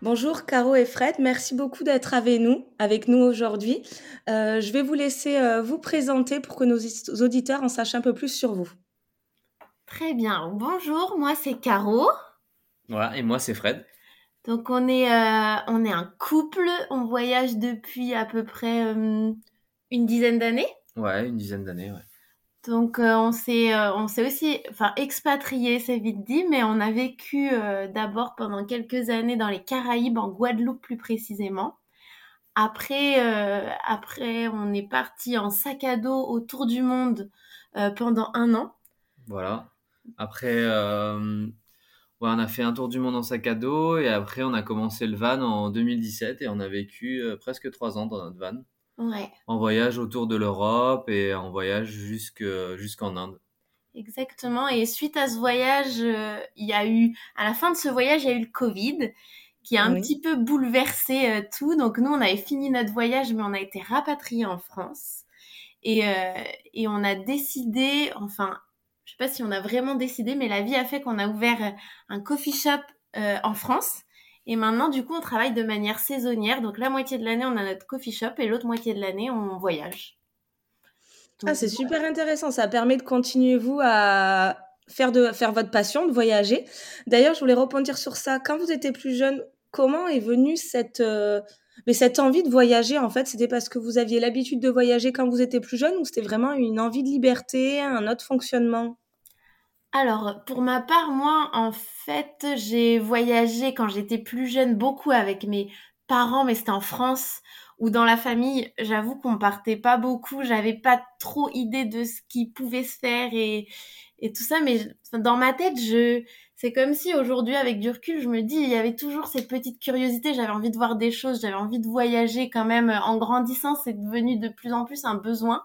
Bonjour Caro et Fred, merci beaucoup d'être avec nous, avec nous aujourd'hui. Euh, je vais vous laisser euh, vous présenter pour que nos auditeurs en sachent un peu plus sur vous. Très bien. Bonjour, moi c'est Caro. Voilà, et moi c'est Fred. Donc on est, euh, on est un couple, on voyage depuis à peu près une dizaine d'années. Ouais, une dizaine d'années, ouais. Donc euh, on s'est euh, on s'est aussi enfin expatrié, c'est vite dit, mais on a vécu euh, d'abord pendant quelques années dans les Caraïbes, en Guadeloupe plus précisément. Après après on est parti en sac à dos autour du monde pendant un an. Voilà. Après on a fait un tour du monde en sac à dos et après on a commencé le van en 2017 et on a vécu presque trois ans dans notre van. En voyage autour de l'Europe et en voyage jusqu'en Inde. Exactement. Et suite à ce voyage, euh, il y a eu, à la fin de ce voyage, il y a eu le Covid qui a un petit peu bouleversé euh, tout. Donc nous, on avait fini notre voyage, mais on a été rapatriés en France. Et, euh, et on a décidé, enfin, je sais pas si on a vraiment décidé, mais la vie a fait qu'on a ouvert un coffee shop en France et maintenant, du coup, on travaille de manière saisonnière. Donc, la moitié de l'année, on a notre coffee shop et l'autre moitié de l'année, on voyage. ah, c'est super intéressant. Ça permet de continuer, vous, à faire, de, faire votre passion, de voyager. D'ailleurs, je voulais rebondir sur ça. Quand vous étiez plus jeune, comment est venue cette, euh, mais cette envie de voyager En fait, c'était parce que vous aviez l'habitude de voyager quand vous étiez plus jeune ou c'était vraiment une envie de liberté, un autre fonctionnement? Alors, pour ma part, moi, en fait, j'ai voyagé quand j'étais plus jeune beaucoup avec mes parents, mais c'était en France ou dans la famille. J'avoue qu'on partait pas beaucoup. J'avais pas trop idée de ce qui pouvait se faire et, tout ça. Mais dans ma tête, je, c'est comme si aujourd'hui, avec du recul, je me dis, il y avait toujours cette petite curiosité. J'avais envie de voir des choses. J'avais envie de voyager quand même. En grandissant, c'est devenu de plus en plus un besoin.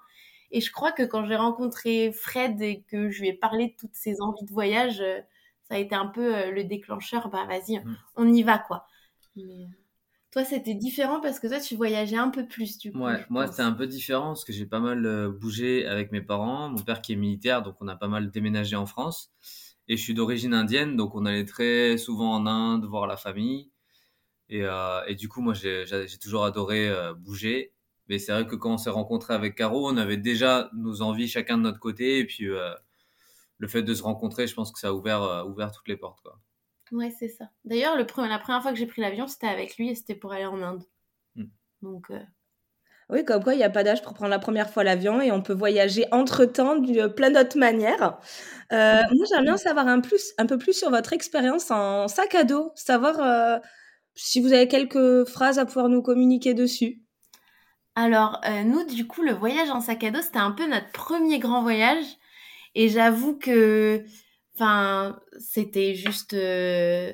Et je crois que quand j'ai rencontré Fred et que je lui ai parlé de toutes ses envies de voyage, euh, ça a été un peu euh, le déclencheur. Bah vas-y, mm. on y va quoi. Mais, euh, toi, c'était différent parce que toi, tu voyageais un peu plus du coup. Ouais, moi, c'était un peu différent parce que j'ai pas mal bougé avec mes parents. Mon père qui est militaire, donc on a pas mal déménagé en France. Et je suis d'origine indienne, donc on allait très souvent en Inde voir la famille. Et, et du coup, moi, j'ai toujours adoré bouger. Mais c'est vrai que quand on s'est rencontré avec Caro, on avait déjà nos envies chacun de notre côté. Et puis, euh, le fait de se rencontrer, je pense que ça a ouvert, euh, ouvert toutes les portes. Quoi. Ouais, c'est ça. D'ailleurs, la première fois que j'ai pris l'avion, c'était avec lui et c'était pour aller en Inde. Hmm. Donc. Euh, oui, comme quoi il n'y a pas d'âge pour prendre la première fois l'avion et on peut voyager entre-temps de plein d'autres manières. moi, j'aimerais bien savoir un, plus, un peu plus sur votre expérience en sac à dos, savoir si vous avez quelques phrases à pouvoir nous communiquer dessus. Alors, euh, nous, du coup, le voyage en sac à dos, c'était un peu notre premier grand voyage. Et j'avoue que, enfin, c'était juste euh,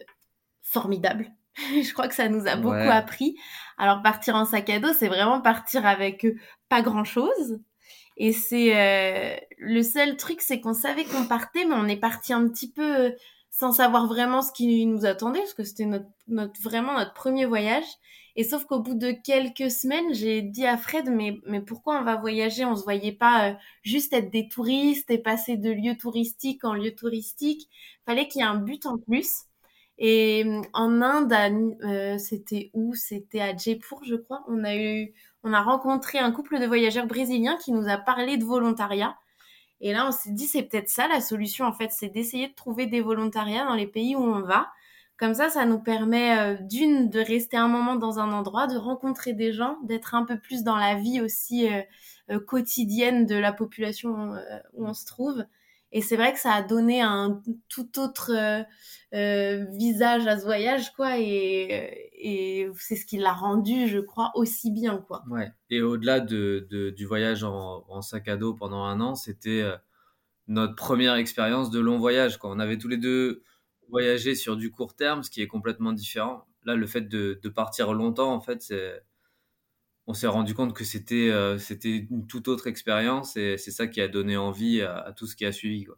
formidable. Je crois que ça nous a beaucoup appris. Alors, partir en sac à dos, c'est vraiment partir avec euh, pas grand-chose. Et c'est le seul truc, c'est qu'on savait qu'on partait, mais on est parti un petit peu sans savoir vraiment ce qui nous attendait, parce que c'était notre, notre, vraiment notre premier voyage. Et sauf qu'au bout de quelques semaines, j'ai dit à Fred, mais, mais pourquoi on va voyager? On se voyait pas euh, juste être des touristes et passer de lieu touristique en lieu touristique. Fallait qu'il y ait un but en plus. Et euh, en Inde, euh, c'était où? C'était à Jaipur, je crois. On a eu, on a rencontré un couple de voyageurs brésiliens qui nous a parlé de volontariat. Et là, on s'est dit, c'est peut-être ça la solution, en fait, c'est d'essayer de trouver des volontariats dans les pays où on va comme ça, ça nous permet euh, d'une de rester un moment dans un endroit, de rencontrer des gens, d'être un peu plus dans la vie aussi euh, euh, quotidienne de la population où on se trouve. Et c'est vrai que ça a donné un tout autre visage à ce voyage, quoi. Et, c'est ce qui l'a rendu, je crois, aussi bien, quoi. Ouais. Et au-delà de, de, du voyage en, en, sac à dos pendant un an, c'était notre première expérience de long voyage, quoi. On avait tous les deux voyager sur du court terme, ce qui est complètement différent. Là, le fait de, partir longtemps, en fait, c'est on s'est rendu compte que c'était euh, c'était une toute autre expérience et c'est ça qui a donné envie à, tout ce qui a suivi. Quoi.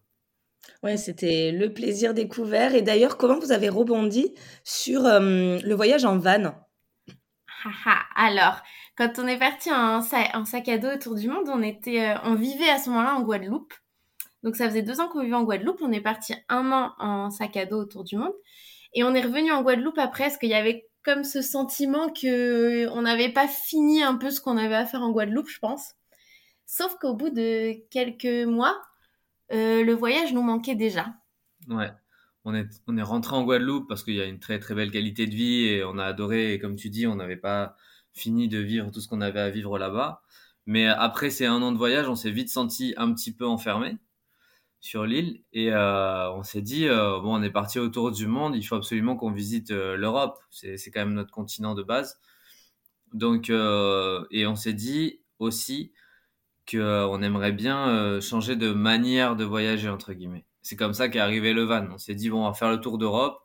Ouais, c'était le plaisir découvert. Et d'ailleurs, comment vous avez rebondi sur euh, le voyage en van? Alors, quand on est parti en, en, sac à dos autour du monde, on, était, euh, on vivait à ce moment-là en Guadeloupe. Donc ça faisait deux ans qu'on vivait en Guadeloupe. On est parti un an en sac à dos autour du monde. Et on est revenu en Guadeloupe après parce qu'il y avait comme ce sentiment que on n'avait pas fini un peu ce qu'on avait à faire en Guadeloupe, je pense. Sauf qu'au bout de quelques mois, euh, le voyage nous manquait déjà. Ouais. On est, on est rentré en Guadeloupe parce qu'il y a une très très belle qualité de vie et on a adoré. Et comme tu dis, on n'avait pas fini de vivre tout ce qu'on avait à vivre là-bas. Mais après ces un an de voyage, on s'est vite senti un petit peu enfermé sur l'île. Et euh, on s'est dit euh, bon on est parti autour du monde. Il faut absolument qu'on visite euh, l'Europe. C'est c'est quand même notre continent de base. Donc et on s'est dit aussi que on aimerait bien changer de manière de voyager entre guillemets. C'est comme ça qu'est arrivé le van. On s'est dit bon on va faire le tour d'Europe.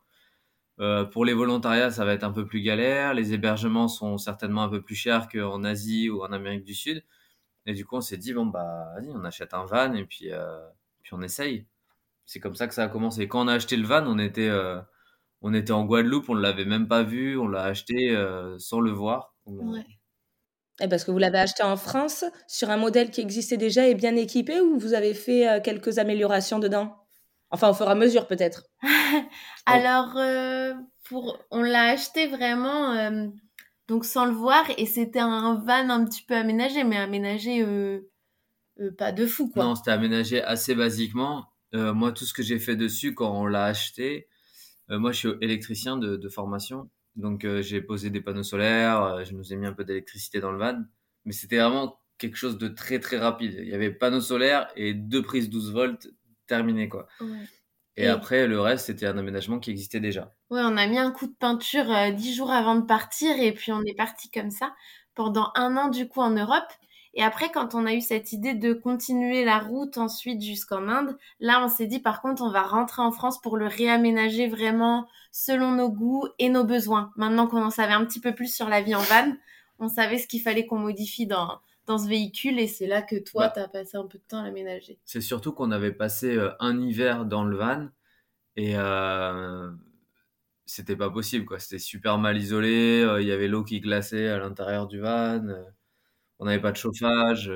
Pour les volontariats ça va être un peu plus galère. Les hébergements sont certainement un peu plus chers qu'en Asie ou en Amérique du Sud. Et du coup on s'est dit bon bah vas-y on achète un van et puis puis on essaye. C'est comme ça que ça a commencé. Quand on a acheté le van, on était, euh, on était en Guadeloupe, on ne l'avait même pas vu, on l'a acheté euh, sans le voir. Ouais. Et parce que vous l'avez acheté en France sur un modèle qui existait déjà et bien équipé ou vous avez fait euh, quelques améliorations dedans? Enfin, au fur et à mesure peut-être. Alors, pour... on l'a acheté vraiment donc sans le voir et c'était un van un petit peu aménagé, mais aménagé euh, pas de fou, quoi. Non, c'était aménagé assez basiquement. Euh, moi, tout ce que j'ai fait dessus quand on l'a acheté, euh, moi, je suis électricien de, de formation. Donc, j'ai posé des panneaux solaires, je nous ai mis un peu d'électricité dans le van. Mais c'était vraiment quelque chose de très, très rapide. Il y avait panneaux solaires et deux prises 12 volts, terminé, quoi. Et, après, le reste, c'était un aménagement qui existait déjà. Ouais, on a mis un coup de peinture dix jours avant de partir et puis on est parti comme ça pendant un an, du coup, en Europe. Et après, quand on a eu cette idée de continuer la route ensuite jusqu'en Inde, là, on s'est dit, par contre, on va rentrer en France pour le réaménager vraiment selon nos goûts et nos besoins. Maintenant qu'on en savait un petit peu plus sur la vie en van, on savait ce qu'il fallait qu'on modifie dans, dans ce véhicule et c'est là que toi, bah. tu as passé un peu de temps à l'aménager. C'est surtout qu'on avait passé euh, un hiver dans le van et euh, c'était pas possible, quoi. C'était super mal isolé, euh, il y avait l'eau qui glaçait à l'intérieur du van. On n'avait pas de chauffage.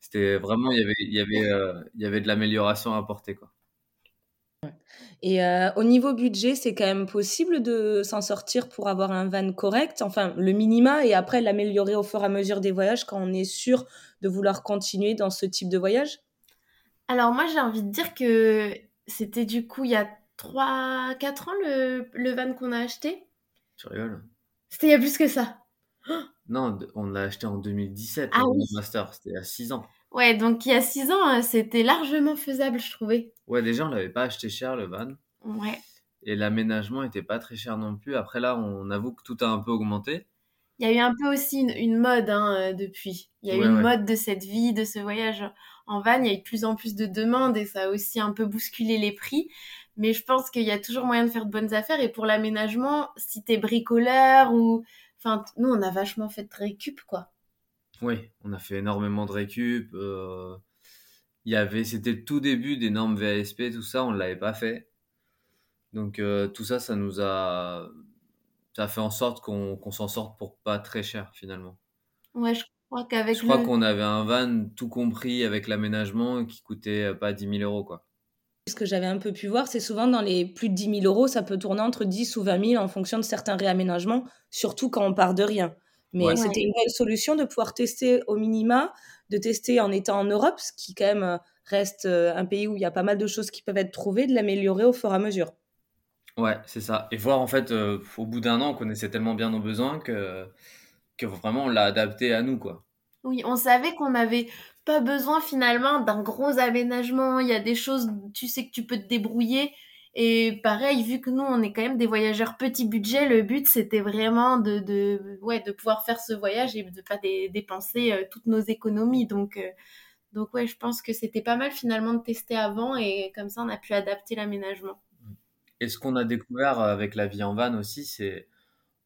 C'était vraiment, il y avait, il y avait, euh, il y avait de l'amélioration à apporter, quoi. Et euh, au niveau budget, c'est quand même possible de s'en sortir pour avoir un van correct, enfin le minima, et après l'améliorer au fur et à mesure des voyages quand on est sûr de vouloir continuer dans ce type de voyage? Alors moi j'ai envie de dire que c'était du coup il y a 3-4 ans le, le van qu'on a acheté. Tu rigoles? C'était il y a plus que ça. Non, on l'a acheté en 2017, ah, oui. Master, c'était à 6 ans. Ouais, donc il y a 6 ans, euh, c'était largement faisable, je trouvais. Ouais, déjà, on l'avait pas acheté cher, le van. Ouais. Et l'aménagement était pas très cher non plus. Après, là, on avoue que tout a un peu augmenté. Il y a eu un peu aussi une, mode hein, euh, depuis. Il y a eu une mode de cette vie, de ce voyage en van. Il y a eu de plus en plus de demandes et ça a aussi un peu bousculé les prix. Mais je pense qu'il y a toujours moyen de faire de bonnes affaires. Et pour l'aménagement, si tu es bricoleur ou Enfin, nous, on a vachement fait de récup, quoi. Oui, on a fait énormément de récup. Euh, il y avait, c'était le tout début des normes VASP, tout ça, on ne l'avait pas fait. Donc euh, tout ça, ça nous a, ça a fait en sorte qu'on s'en sorte pour pas très cher finalement. Ouais, je crois qu'avec. Je crois qu'on avait un van tout compris avec l'aménagement qui coûtait pas 10 000 euros quoi. Ce que j'avais un peu pu voir, c'est souvent dans les plus de 10 000 euros, ça peut tourner entre 10 ou 20 000 en fonction de certains réaménagements, surtout quand on part de rien. Mais c'était une belle solution de pouvoir tester au minima, de tester en étant en Europe, ce qui quand même reste euh, un pays où il y a pas mal de choses qui peuvent être trouvées, de l'améliorer au fur et à mesure. Ouais, c'est ça. Et voir en fait, euh, au bout d'un an, on connaissait tellement bien nos besoins que, que vraiment on l'a adapté à nous, quoi. Oui, on savait qu'on avait pas besoin finalement d'un gros aménagement. Il y a des choses, tu sais que tu peux te débrouiller. Et pareil, vu que nous, on est quand même des voyageurs petit budget, le but, c'était vraiment de, de, ouais, de pouvoir faire ce voyage et de pas dépenser euh, toutes nos économies. Donc, euh, donc ouais, je pense que c'était pas mal finalement de tester avant et comme ça, on a pu adapter l'aménagement. Et ce qu'on a découvert avec la vie en van aussi, c'est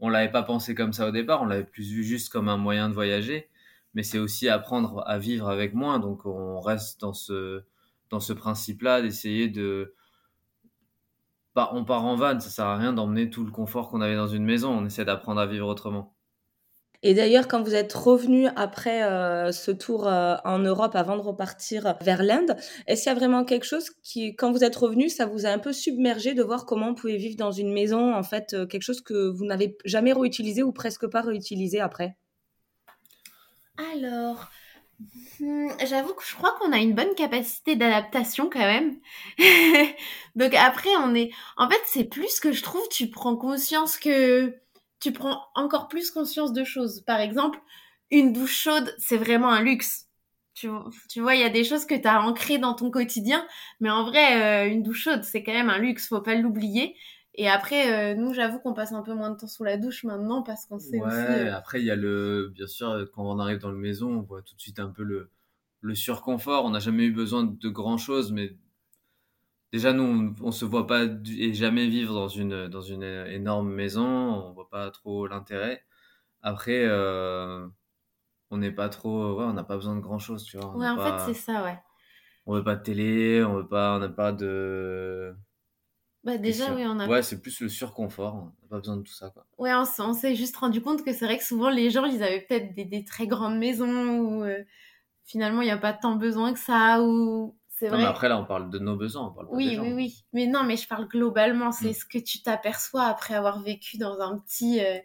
on l'avait pas pensé comme ça au départ, on l'avait plus vu juste comme un moyen de voyager, mais c'est aussi apprendre à vivre avec moins. Donc on reste dans ce dans ce principe-là d'essayer de bah, on part en van, ça sert à rien d'emmener tout le confort qu'on avait dans une maison, on essaie d'apprendre à vivre autrement. Et d'ailleurs, quand vous êtes revenu après euh, ce tour euh, en Europe avant de repartir vers l'Inde, est-ce qu'il y a vraiment quelque chose qui, quand vous êtes revenu, ça vous a un peu submergé de voir comment on pouvait vivre dans une maison, en fait, euh, quelque chose que vous n'avez jamais réutilisé ou presque pas réutilisé après? Alors, hmm, j'avoue que je crois qu'on a une bonne capacité d'adaptation quand même. Donc après, on est, en fait, c'est plus que je trouve, tu prends conscience que tu prends encore plus conscience de choses. Par exemple, une douche chaude, c'est vraiment un luxe. Tu, vois, il y a des choses que tu ancrées dans ton quotidien, mais en vrai, euh, une douche chaude, c'est quand même un luxe, faut pas l'oublier. Et après, euh, nous, j'avoue qu'on passe un peu moins de temps sous la douche maintenant parce qu'on sait ouais, aussi. euh, après, il y a le. Bien sûr, quand on arrive dans la maison, on voit tout de suite un peu le, le surconfort. On n'a jamais eu besoin de grand chose, mais déjà, nous, on, on se voit pas du- et jamais vivre dans une, dans une énorme maison. On voit pas trop l'intérêt. Après, euh, on n'est pas trop. Ouais, on n'a pas besoin de grand chose, tu vois. On Ouais, en pas- fait, c'est ça, ouais. on veut pas de télé, on veut pas, on n'a pas de. Bah déjà, sur- oui, on a. Ouais, c'est plus le surconfort. On n'a pas besoin de tout ça, quoi. Ouais, on, s'est juste rendu compte que c'est vrai que souvent les gens, ils avaient peut-être des, des très grandes maisons où euh, finalement il n'y a pas tant besoin que ça. Ou c'est Non, vrai. mais après, là, on parle de nos besoins, on parle pas des Oui, gens. oui, oui. Mais non, mais je parle globalement. C'est Mm. ce que tu t'aperçois après avoir vécu dans un petit, euh,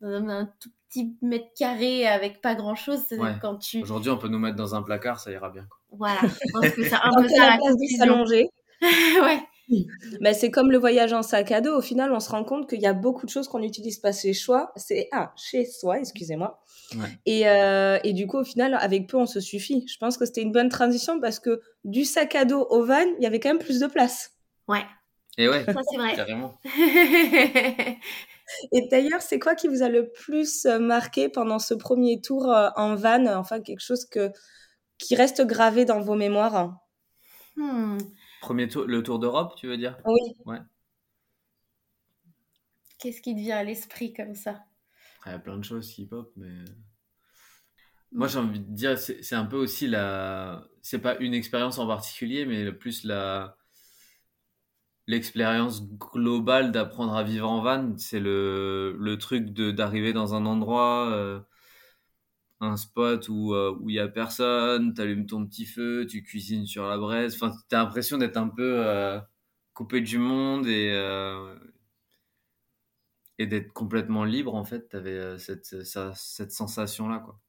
dans un, un tout petit mètre carré avec pas grand chose. C'est Ouais. quand tu, Aujourd'hui, on peut nous mettre dans un placard, ça ira bien. Quoi. voilà. Je pense que c'est un peu ça a la la place s'allonger, ouais. Mais c'est comme le voyage en sac à dos. Au final, on se rend compte qu'il y a beaucoup de choses qu'on n'utilise pas chez soi. C'est ah chez soi, excusez-moi. Ouais. Et, euh, et du coup, au final, avec peu, on se suffit. Je pense que c'était une bonne transition parce que du sac à dos au van, il y avait quand même plus de place. Ouais. Et ouais, Ça c'est vrai. carrément. Et d'ailleurs, c'est quoi qui vous a le plus euh, marqué pendant ce premier tour euh, en van? Enfin, quelque chose que qui reste gravé dans vos mémoires? Hmm. Premier tour, le tour d'Europe, tu veux dire? Oui. Qu'est-ce qui te vient à l'esprit comme ça? Il y a plein de choses qui pop, mais. Moi, j'ai envie de dire, c'est un peu aussi la. C'est pas une expérience en particulier, mais plus la. L'expérience globale d'apprendre à vivre en van, c'est le, le truc de d'arriver dans un endroit, euh, un spot où euh, où il y a personne, t'allumes ton petit feu, tu cuisines sur la braise. Enfin, t'as l'impression d'être un peu euh, coupé du monde et euh, et d'être complètement libre en fait. T'avais cette ça- cette sensation là quoi.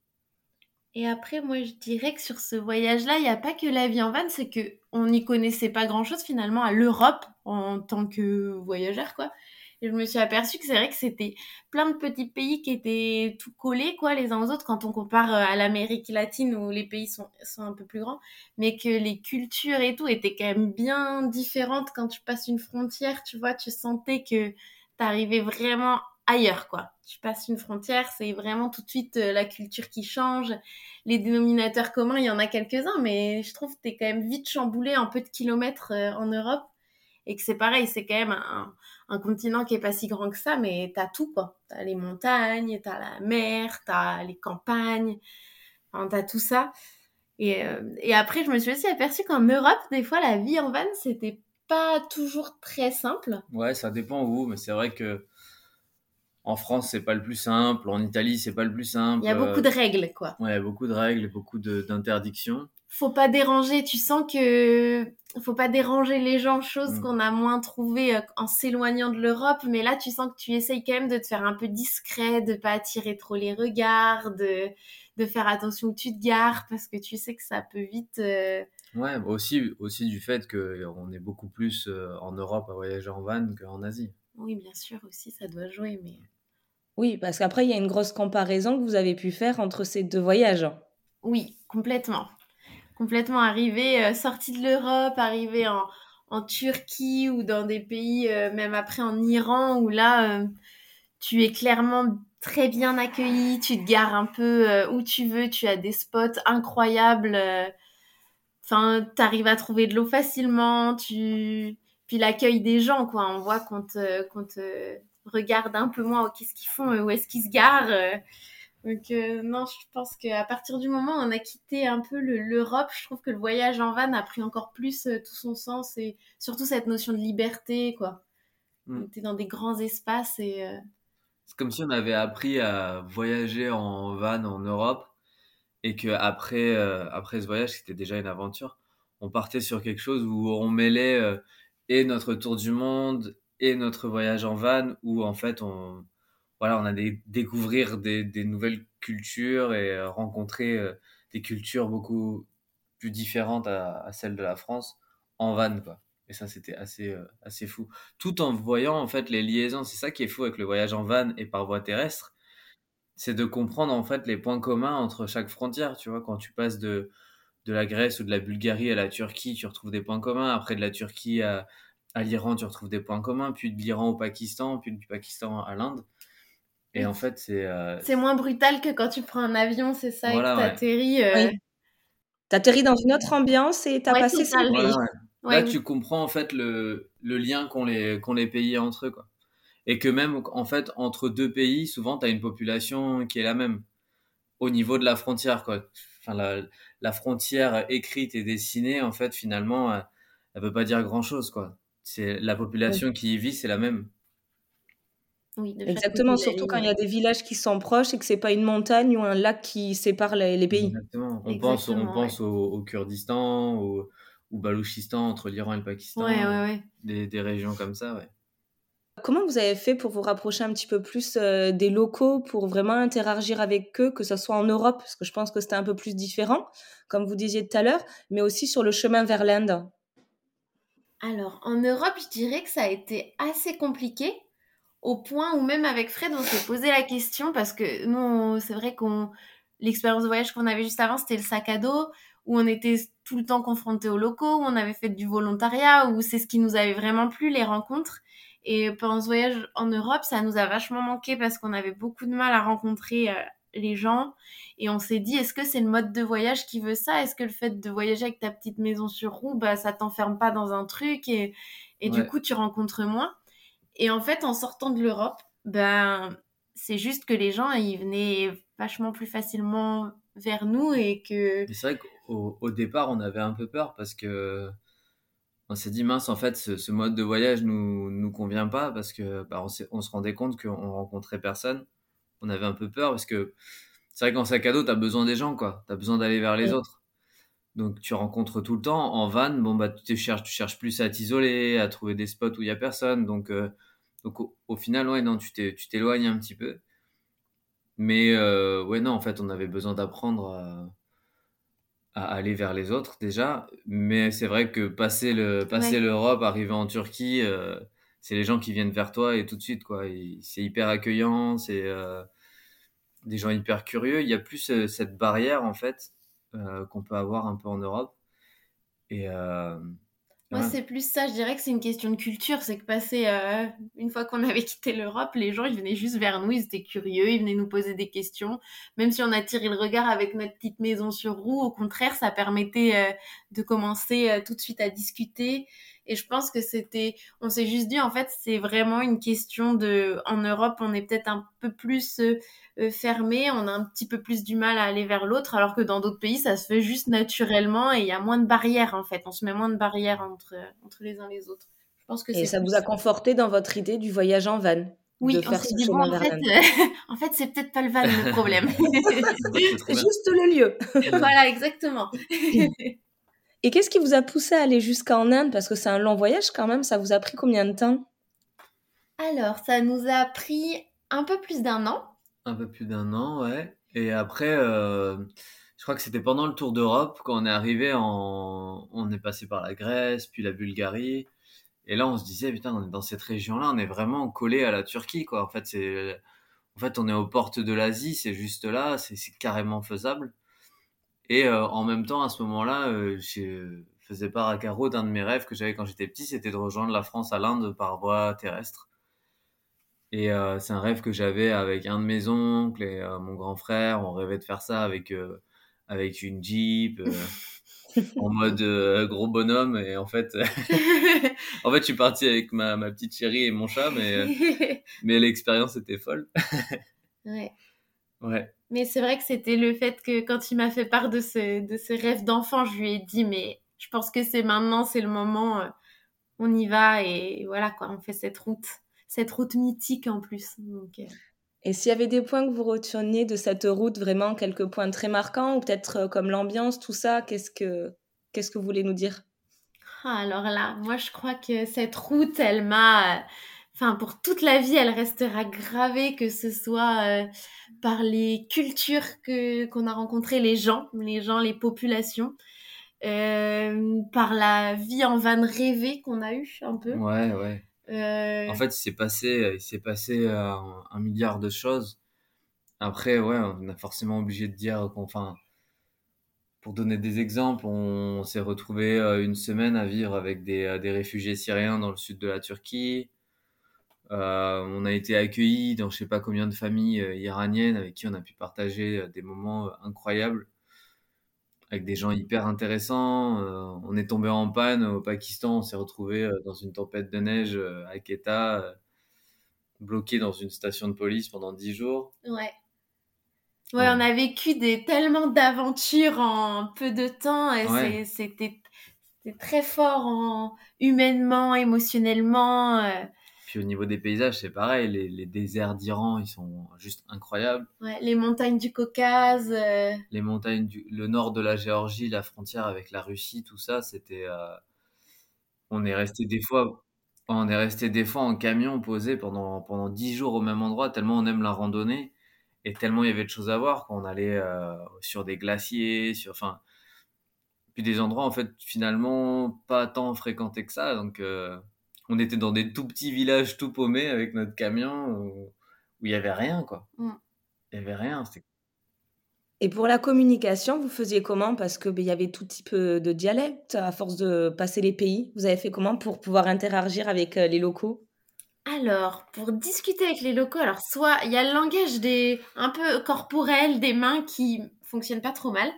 Et après, moi, je dirais que sur ce voyage-là, il n'y a pas que la vie en van, c'est que on n'y connaissait pas grand-chose finalement à l'Europe en tant que voyageur, quoi. Et je me suis aperçue que c'est vrai que c'était plein de petits pays qui étaient tout collés, quoi, les uns aux autres, quand on compare euh, à l'Amérique latine où les pays sont, sont un peu plus grands, mais que les cultures et tout étaient quand même bien différentes quand tu passes une frontière, tu vois, tu sentais que t'arrivais vraiment ailleurs, quoi. Tu passes une frontière, c'est vraiment tout de suite euh, la culture qui change. Les dénominateurs communs, il y en a quelques-uns, mais je trouve que t'es quand même vite chamboulé en peu de kilomètres euh, en Europe. Et que c'est pareil, c'est quand même un, un continent qui est pas si grand que ça, mais t'as tout, quoi. T'as les montagnes, t'as la mer, t'as les campagnes, enfin, t'as tout ça. Et, euh, et après, je me suis aussi aperçue qu'en Europe, des fois, la vie en van, c'était pas toujours très simple. Ouais, ça dépend où, mais c'est vrai que en France c'est pas le plus simple, en Italie c'est pas le plus simple. Il y a beaucoup de Euh, règles, quoi. Ouais, beaucoup de règles, beaucoup de- d'interdictions. Faut pas déranger. Tu sens que faut pas déranger les gens, chose Mm. qu'on a moins trouvé euh, en s'éloignant de l'Europe. Mais là, tu sens que tu essayes quand même de te faire un peu discret, de pas attirer trop les regards, de, de faire attention où tu te gares parce que tu sais que ça peut vite. euh, Ouais, bah aussi, aussi du fait qu'on est beaucoup plus euh, en Europe à voyager en van qu'en Asie. Oui, bien sûr aussi, ça doit jouer, mais Oui, parce qu'après, il y a une grosse comparaison que vous avez pu faire entre ces deux voyages. oui, complètement, complètement arrivé, euh, sorti de l'Europe, arrivé en en Turquie ou dans des pays, euh, même après en Iran, où là, euh, tu es clairement très bien accueilli, tu te gares un peu euh, où tu veux, tu as des spots incroyables. Enfin, t'arrives à trouver de l'eau facilement, tu... Puis l'accueil des gens, quoi. On voit qu'on te, te, regardent un peu moins qu'est-ce qu'ils font, où est-ce qu'ils se garent. Donc non, je pense qu'à partir du moment où on a quitté un peu l'Europe, je trouve que le voyage en van a pris encore plus tout son sens et surtout cette notion de liberté, quoi. Mm. On était dans des grands espaces et c'est comme si on avait appris à voyager en van en Europe et que après, euh, après ce voyage, c'était déjà une aventure, on partait sur quelque chose où on mêlait euh, et notre tour du monde et notre voyage en van où en fait on voilà on a des, découvrir des, nouvelles cultures et euh, rencontrer des cultures beaucoup plus différentes à, à, celles de la France en van quoi. Et ça, c'était assez, euh, assez fou. Tout en voyant, en fait, les liaisons. C'est ça qui est fou avec le voyage en van et par voie terrestre. C'est de comprendre, en fait, les points communs entre chaque frontière. Tu vois, quand tu passes de, de la Grèce ou de la Bulgarie à la Turquie, tu retrouves des points communs. Après, de la Turquie à, à l'Iran, tu retrouves des points communs. Puis de l'Iran au Pakistan, puis du Pakistan à l'Inde. Et en fait, c'est. Euh, c'est moins brutal que quand tu prends un avion, c'est ça, et que t'atterris. Euh... T'atterris dans une autre ambiance et t'as passé ça. Là, tu comprends en fait le, le lien qu'ont les, qu'ont les pays entre eux. Quoi. Et que même en fait, entre deux pays, souvent, tu as une population qui est la même au niveau de la frontière. Quoi. Enfin, la, la frontière écrite et dessinée, en fait, finalement, elle ne veut pas dire grand-chose. Quoi. C'est, la population qui y vit, c'est la même. Oui, Exactement, surtout quand il y a des villages qui sont proches et que c'est pas une montagne ou un lac qui sépare les, pays. Exactement. On pense, on pense au, au, Kurdistan, au, ou Balouchistan entre l'Iran et le Pakistan. Des, des, régions comme ça, ouais. Comment vous avez fait pour vous rapprocher un petit peu plus euh, des locaux, pour vraiment interagir avec eux, que ce soit en Europe, parce que je pense que c'était un peu plus différent, comme vous disiez tout à l'heure, mais aussi sur le chemin vers l'Inde? Alors, en Europe, je dirais que ça a été assez compliqué, au point où même avec Fred, on s'est posé la question, parce que nous, c'est vrai qu'on l'expérience de voyage qu'on avait juste avant, c'était le sac à dos où on était tout le temps confrontés aux locaux, où on avait fait du volontariat, où c'est ce qui nous avait vraiment plu, les rencontres. Et pendant ce voyage en Europe, ça nous a vachement manqué parce qu'on avait beaucoup de mal à rencontrer euh, les gens. Et on s'est dit, est-ce que c'est le mode de voyage qui veut ça? Est-ce que le fait de voyager avec ta petite maison sur roue, bah, ça t'enferme pas dans un truc et, et du coup, tu rencontres moins? Et en fait, en sortant de l'Europe, ben, c'est juste que les gens, ils venaient vachement plus facilement vers nous et que... C'est vrai qu'au au départ, on avait un peu peur parce que on s'est dit mince en fait ce, ce, mode de voyage nous nous convient pas parce que bah, on, on, se rendait compte qu'on rencontrait personne. On avait un peu peur parce que c'est vrai qu'en sac à dos tu as besoin des gens quoi. Tu as besoin d'aller vers les autres. Donc tu rencontres tout le temps. En van bon bah tu cherches tu cherches plus à t'isoler à trouver des spots où il y a personne. Donc euh, donc au, au, final ouais non tu t'éloignes un petit peu mais euh, ouais, non, en fait, on avait besoin d'apprendre à, à, aller vers les autres déjà. Mais c'est vrai que passer le passer l'Europe, arriver en Turquie, euh, c'est les gens qui viennent vers toi et tout de suite quoi. C'est hyper accueillant, c'est euh, des gens hyper curieux. Il y a plus euh, cette barrière en fait qu'on peut avoir un peu en Europe. Et moi, c'est plus ça, je dirais que c'est une question de culture. C'est que passer, euh, une fois qu'on avait quitté l'Europe, les gens, ils venaient juste vers nous, ils étaient curieux, ils venaient nous poser des questions. Même si on a tiré le regard avec notre petite maison sur roue, au contraire, ça permettait euh, de commencer euh, tout de suite à discuter. Et je pense que c'était, on s'est juste dit, en fait, c'est vraiment une question de, en Europe, on est peut-être un peu plus euh, fermé, on a un petit peu plus du mal à aller vers l'autre, alors que dans d'autres pays, ça se fait juste naturellement et il y a moins de barrières en fait. On se met moins de barrières entre, entre les uns et les autres. Je pense que et ça vous a conforté dans votre idée du voyage en van oui, on s'est dit, bon, en fait, euh, en fait, c'est peut-être pas le van le problème. c'est juste le lieu. voilà, exactement. Et qu'est-ce qui vous a poussé à aller jusqu'en Inde? Parce que c'est un long voyage quand même, ça vous a pris combien de temps? Alors, ça nous a pris un peu plus d'un an. Un peu plus d'un an, ouais. Et après, euh, je crois que c'était pendant le Tour d'Europe quand on est arrivé en, on est passé par la Grèce, puis la Bulgarie. Et là, on se disait, putain, on est dans cette région-là, on est vraiment collé à la Turquie, quoi. En fait, c'est, en fait, on est aux portes de l'Asie, c'est juste là, c'est carrément faisable. Et euh, en même temps, à ce moment-là, euh, je faisais part à Caro d'un de mes rêves que j'avais quand j'étais petit, c'était de rejoindre la France à l'Inde par voie terrestre. Et euh, c'est un rêve que j'avais avec un de mes oncles et euh, mon grand frère. On rêvait de faire ça avec, euh, avec une Jeep. en mode euh, gros bonhomme et en fait en fait je suis parti avec ma, ma petite chérie et mon chat mais euh, mais l'expérience était folle ouais ouais mais c'est vrai que c'était le fait que quand il m'a fait part de ce de ce rêve d'enfant je lui ai dit mais je pense que c'est maintenant c'est le moment euh, on y va et voilà quoi on fait cette route cette route mythique en plus. Donc et s'il y avait des points que vous reteniez de cette route, vraiment quelques points très marquants, ou peut-être euh, comme l'ambiance, tout ça, qu'est-ce que, qu'est-ce que vous voulez nous dire? Ah, Alors là, moi je crois que cette route, elle m'a... Enfin, pour toute la vie, elle restera gravée, que ce soit euh, par les cultures que qu'on a rencontrées, les gens, les gens, les populations, euh, par la vie en van rêvée qu'on a eue un peu. Ouais, ouais. Euh, en fait, il s'est passé, il s'est passé euh, un, milliard de choses. Après, ouais, on a forcément obligé de dire qu'on, enfin, pour donner des exemples, on, s'est retrouvé euh, une semaine à vivre avec des, des, réfugiés syriens dans le sud de la Turquie. On a été accueillis dans je sais pas combien de familles iraniennes avec qui on a pu partager des moments incroyables avec des gens hyper intéressants. Euh, on est tombé en panne au Pakistan, on s'est retrouvé euh, dans une tempête de neige euh, à Quetta, bloqué dans une station de police pendant dix jours. Ouais. Ouais, on a vécu des tellement d'aventures en peu de temps et c'était très fort en humainement, émotionnellement au niveau des paysages, c'est pareil. Les, déserts d'Iran, ils sont juste incroyables. Ouais, les montagnes du Caucase. Euh. Les montagnes du le nord de la Géorgie, la frontière avec la Russie, tout ça, c'était. Euh, on est resté des fois. On est resté des fois en camion posé pendant pendant dix jours au même endroit tellement on aime la randonnée et tellement il y avait de choses à voir quand on allait euh, sur des glaciers, sur enfin puis des endroits en fait finalement pas tant fréquentés que ça donc on était dans des tout petits villages tout paumés avec notre camion où, il y avait rien, quoi. Mm. Il y avait rien. Et pour la communication, vous faisiez comment? Parce que ben, il y avait tout type euh, de dialecte à force de passer les pays. Vous avez fait comment pour pouvoir interagir avec euh, les locaux? Alors, pour discuter avec les locaux, alors soit il y a le langage des un peu corporel des mains qui fonctionne pas trop mal.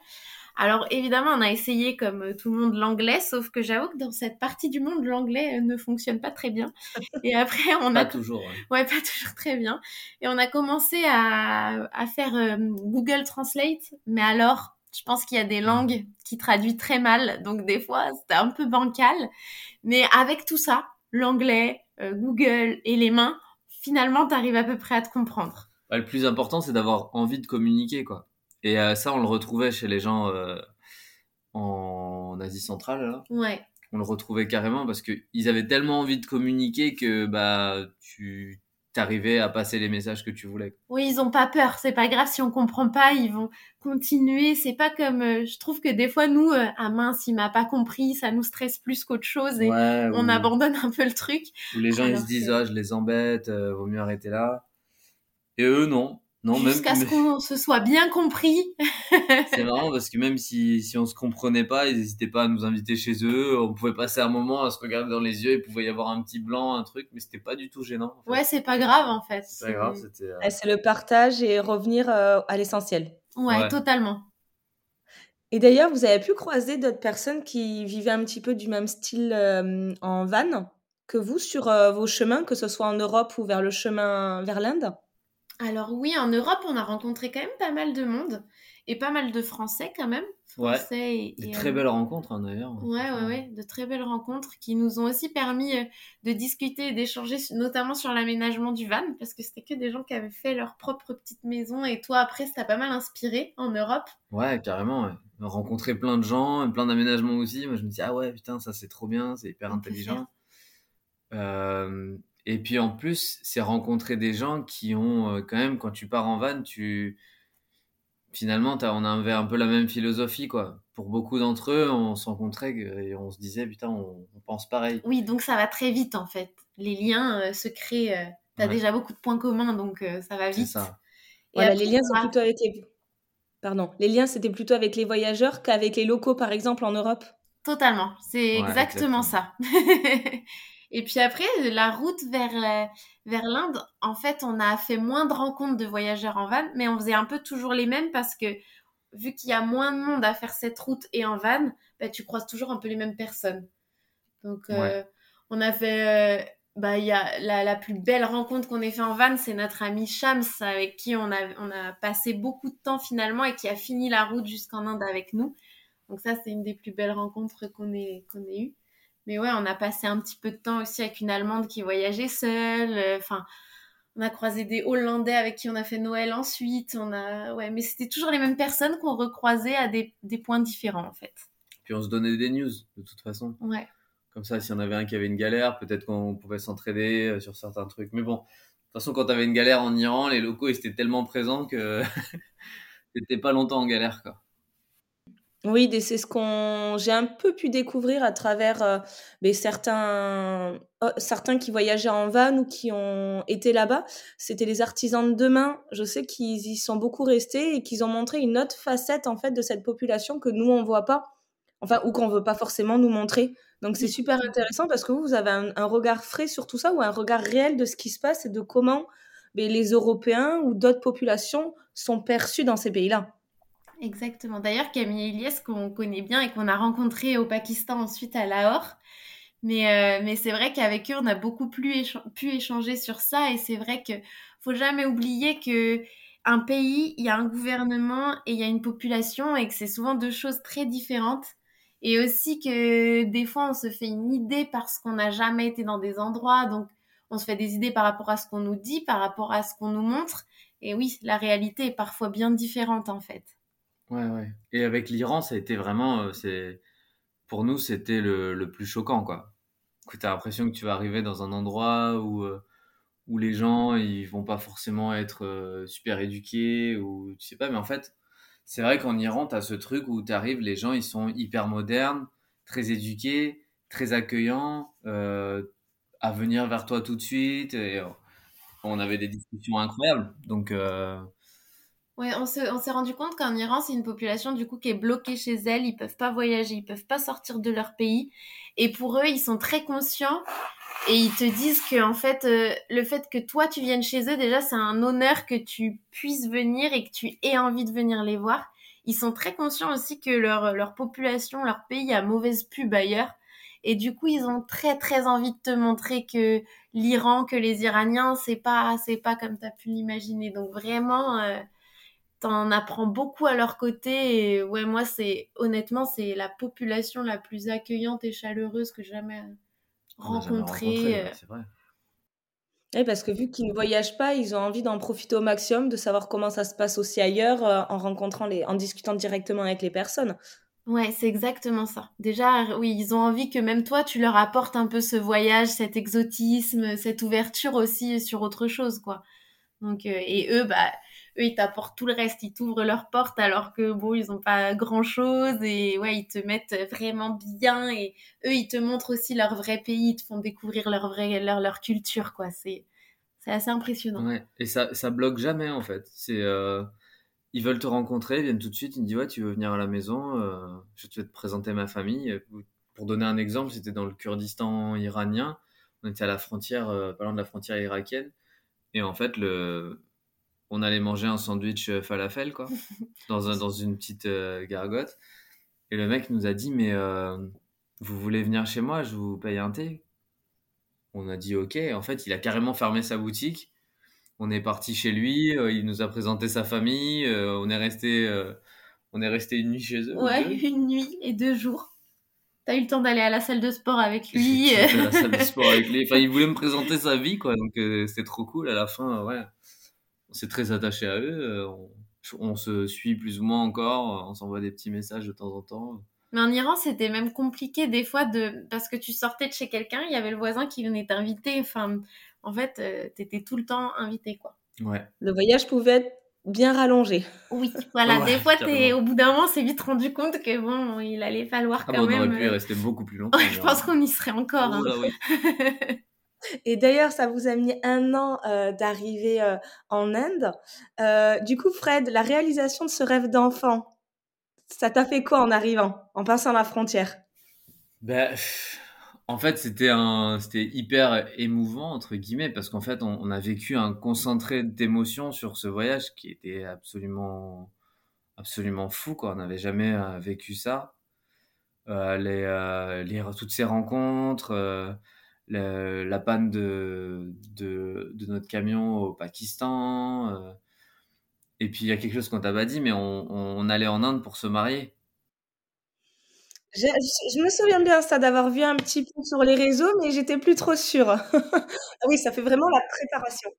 Alors évidemment, on a essayé comme euh, tout le monde l'anglais, sauf que j'avoue que dans cette partie du monde, l'anglais euh, ne fonctionne pas très bien. Et après, on pas a toujours. Ouais. pas toujours très bien. Et on a commencé à, à faire euh, Google Translate, mais alors, je pense qu'il y a des langues qui traduisent très mal, donc des fois c'était un peu bancal. Mais avec tout ça, l'anglais, Google et les mains, finalement, tu arrives à peu près à te comprendre. le plus important, c'est d'avoir envie de communiquer, quoi. Et euh, ça, on le retrouvait chez les gens euh, en Asie centrale. Là. Ouais. On le retrouvait carrément parce qu'ils avaient tellement envie de communiquer que bah tu t'arrivais à passer les messages que tu voulais. Oui, ils ont pas peur. C'est pas grave si on comprend pas, ils vont continuer. C'est pas comme, euh, je trouve que des fois nous, ah mince, il m'a pas compris, ça nous stresse plus qu'autre chose et on abandonne un peu le truc. Ou les gens ils se disent ah je les embête, vaut mieux arrêter là. Et eux non, Jusqu'à ce qu'on se soit bien compris. c'est marrant parce que même si, si on se comprenait pas, ils n'hésitaient pas à nous inviter chez eux. On pouvait passer un moment à se regarder dans les yeux. Il pouvait y avoir un petit blanc, un truc, mais c'était pas du tout gênant. Ouais, c'est pas grave en fait. C'est pas grave, c'était. Euh, c'est le partage et revenir euh, à l'essentiel. Ouais, totalement. Et d'ailleurs, vous avez pu croiser d'autres personnes qui vivaient un petit peu du même style euh, en van que vous sur vos chemins, que ce soit en Europe ou vers le chemin vers l'Inde? Alors oui, en Europe, on a rencontré quand même pas mal de monde et pas mal de Français quand même. Français ouais, et, de très belles rencontres hein, d'ailleurs. Ouais, ouais, ouais, de très belles rencontres qui nous ont aussi permis euh, de discuter et d'échanger notamment sur l'aménagement du van parce que c'était que des gens qui avaient fait leur propre petite maison et toi après ça t'a pas mal inspiré en Europe. Ouais, carrément. Ouais. Rencontrer plein de gens, plein d'aménagements aussi. Moi je me dis ah ouais putain ça c'est trop bien, c'est hyper intelligent. Euh, et puis en plus, c'est rencontrer des gens qui ont euh, quand même, quand tu pars en van, tu finalement, on avait un peu la même philosophie, quoi. Pour beaucoup d'entre eux, on se rencontrait et on se disait, putain, on, pense pareil. Oui, donc ça va très vite, en fait. Les liens euh, se créent. Euh, tu as déjà beaucoup de points communs, donc ça va vite. Ça. voilà, les liens sont plutôt avec les... Pardon. Les liens, c'était plutôt avec les voyageurs qu'avec les locaux, par exemple, en Europe? Totalement. C'est exactement, exactement ça. Et puis après, la route vers, vers l'Inde, en fait, on a fait moins de rencontres de voyageurs en van, mais on faisait un peu toujours les mêmes parce que vu qu'il y a moins de monde à faire cette route et en van, bah, tu croises toujours un peu les mêmes personnes. Donc, euh, on a fait. Euh, bah, y a la, la, plus belle rencontre qu'on ait fait en van, c'est notre ami Shams, avec qui on a, on a passé beaucoup de temps finalement et qui a fini la route jusqu'en Inde avec nous. Donc, ça, c'est une des plus belles rencontres qu'on ait, qu'on ait eues. Mais ouais, on a passé un petit peu de temps aussi avec une Allemande qui voyageait seule. Euh, enfin, on a croisé des Hollandais avec qui on a fait Noël ensuite. On a, ouais, mais c'était toujours les mêmes personnes qu'on recroisait à des, des, points différents en fait. Puis on se donnait des news de toute façon. Ouais. Comme ça, s'il y en avait un qui avait une galère, peut-être qu'on pouvait s'entraider euh, sur certains trucs. Mais bon, de toute façon, quand tu avais une galère en Iran, les locaux ils étaient tellement présents que t'étais pas longtemps en galère quoi. Oui, c'est ce qu'on j'ai un peu pu découvrir à travers euh, certains, oh, certains qui voyageaient en van ou qui ont été là-bas. C'était les artisans de demain. Je sais qu'ils y sont beaucoup restés et qu'ils ont montré une autre facette en fait de cette population que nous on voit pas, enfin ou qu'on veut pas forcément nous montrer. Donc c'est super intéressant parce que vous, vous avez un, regard frais sur tout ça ou un regard réel de ce qui se passe et de comment ben, les Européens ou d'autres populations sont perçus dans ces pays-là. Exactement. D'ailleurs, Camille Elias, qu'on connaît bien et qu'on a rencontré au Pakistan ensuite à Lahore. Mais, euh, mais c'est vrai qu'avec eux, on a beaucoup plus pu échanger sur ça. Et c'est vrai qu'il faut jamais oublier que un pays, il y a un gouvernement et il y a une population et que c'est souvent deux choses très différentes. Et aussi que des fois, on se fait une idée parce qu'on n'a jamais été dans des endroits. Donc, on se fait des idées par rapport à ce qu'on nous dit, par rapport à ce qu'on nous montre. Et oui, la réalité est parfois bien différente en fait. Ouais, ouais. Et avec l'Iran, ça a été vraiment, euh, c'est, pour nous, c'était le, le plus choquant, quoi. Tu as l'impression que tu vas arriver dans un endroit où, euh, où les gens, ils vont pas forcément être euh, super éduqués ou tu sais pas, mais en fait, c'est vrai qu'en Iran, tu as ce truc où tu arrives, les gens, ils sont hyper modernes, très éduqués, très accueillants, à venir vers toi tout de suite. Et on avait des discussions incroyables. Donc, Ouais, on s'est, rendu compte qu'en Iran, c'est une population du coup qui est bloquée chez elle. Ils peuvent pas voyager, ils peuvent pas sortir de leur pays. Et pour eux, ils sont très conscients et ils te disent que en fait, euh, le fait que toi tu viennes chez eux, déjà, c'est un honneur que tu puisses venir et que tu aies envie de venir les voir. Ils sont très conscients aussi que leur leur population, leur pays a mauvaise pub ailleurs. Et du coup, ils ont très très envie de te montrer que l'Iran, que les Iraniens, c'est pas c'est pas comme tu as pu l'imaginer. Donc vraiment. Euh, t'en apprends beaucoup à leur côté. Et ouais, moi, c'est honnêtement, c'est la population la plus accueillante et chaleureuse que j'ai jamais rencontrée. Euh. c'est vrai. Oui, parce que vu qu'ils ne voyagent pas, ils ont envie d'en profiter au maximum, de savoir comment ça se passe aussi ailleurs, euh, en rencontrant les, en discutant directement avec les personnes. Ouais, c'est exactement ça. Déjà, oui, ils ont envie que même toi, tu leur apportes un peu ce voyage, cet exotisme, cette ouverture aussi sur autre chose, quoi. Donc, euh, et eux, bah, eux ils t'apportent tout le reste, ils t'ouvrent leurs portes alors que bon ils ont pas grand chose et ouais ils te mettent vraiment bien et eux ils te montrent aussi leur vrai pays, ils te font découvrir leur vraie leur, leur culture quoi. C'est c'est assez impressionnant. Ouais et ça ça bloque jamais en fait. C'est euh, ils veulent te rencontrer, ils viennent tout de suite, ils me disent ouais tu veux venir à la maison, euh, je vais te présenter ma famille. Pour donner un exemple, c'était dans le Kurdistan iranien, on était à la frontière, euh, pas loin de la frontière irakienne. Et en fait, le, on allait manger un sandwich euh, falafel, quoi, dans, un, dans une petite euh, gargote. Et le mec nous a dit, mais euh, vous voulez venir chez moi, je vous paye un thé? On a dit ok. En fait, il a carrément fermé sa boutique. On est parti chez lui, il nous a présenté sa famille, on est resté, on est resté une nuit chez eux. Ouais, une nuit et deux jours. T'as eu le temps d'aller à la salle de sport avec lui. à la salle de sport avec lui. Enfin, il voulait me présenter sa vie, quoi. Donc, c'était trop cool. À la fin, ouais on s'est très attaché à eux. Euh, on, se suit plus ou moins encore. On s'envoie des petits messages de temps en temps. Mais en Iran, c'était même compliqué des fois de parce que tu sortais de chez quelqu'un, il y avait le voisin qui venait t'inviter. Enfin, en fait, euh, tu étais tout le temps invité, quoi. Ouais. Le voyage pouvait être bien rallongé. Oui, voilà. des fois, es, au bout d'un moment, c'est vite rendu compte que bon, il allait falloir ah quand même. On aurait pu y euh, rester beaucoup plus longtemps. je pense qu'on y serait encore. hein. oui. Et d'ailleurs, ça vous a mis un an euh, d'arriver euh, en Inde. Euh, du coup, Fred, la réalisation de ce rêve d'enfant, ça t'a fait quoi en arrivant, en passant la frontière? Ben, En fait, c'était hyper émouvant entre guillemets parce qu'en fait, on, a vécu un concentré d'émotions sur ce voyage qui était absolument absolument fou. On n'avait jamais vécu ça. les, toutes ces rencontres, la panne de, de, de, notre camion au Pakistan. et puis il y a quelque chose qu'on t'a pas dit, mais on, on, allait en Inde pour se marier. Je, je me souviens bien ça d'avoir vu un petit peu sur les réseaux, mais j'étais plus trop sûre. ah oui, ça fait vraiment la préparation.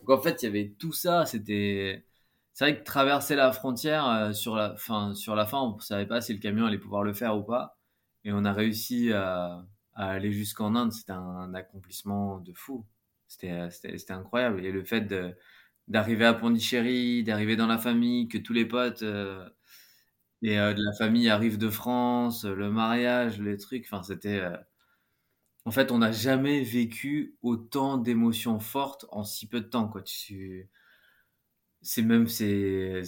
Donc en fait, il y avait tout ça. C'était, c'est vrai que traverser la frontière sur la fin, sur la fin, on savait pas si le camion allait pouvoir le faire ou pas, et on a réussi à aller jusqu'en Inde, c'était un, accomplissement de fou. C'était incroyable. Et le fait d'arriver à Pondichéry, d'arriver dans la famille, que tous les potes euh, et euh, de la famille arrivent de France, le mariage, les trucs, enfin c'était... Euh, en fait, on n'a jamais vécu autant d'émotions fortes en si peu de temps. Quoi. C'est même... c'est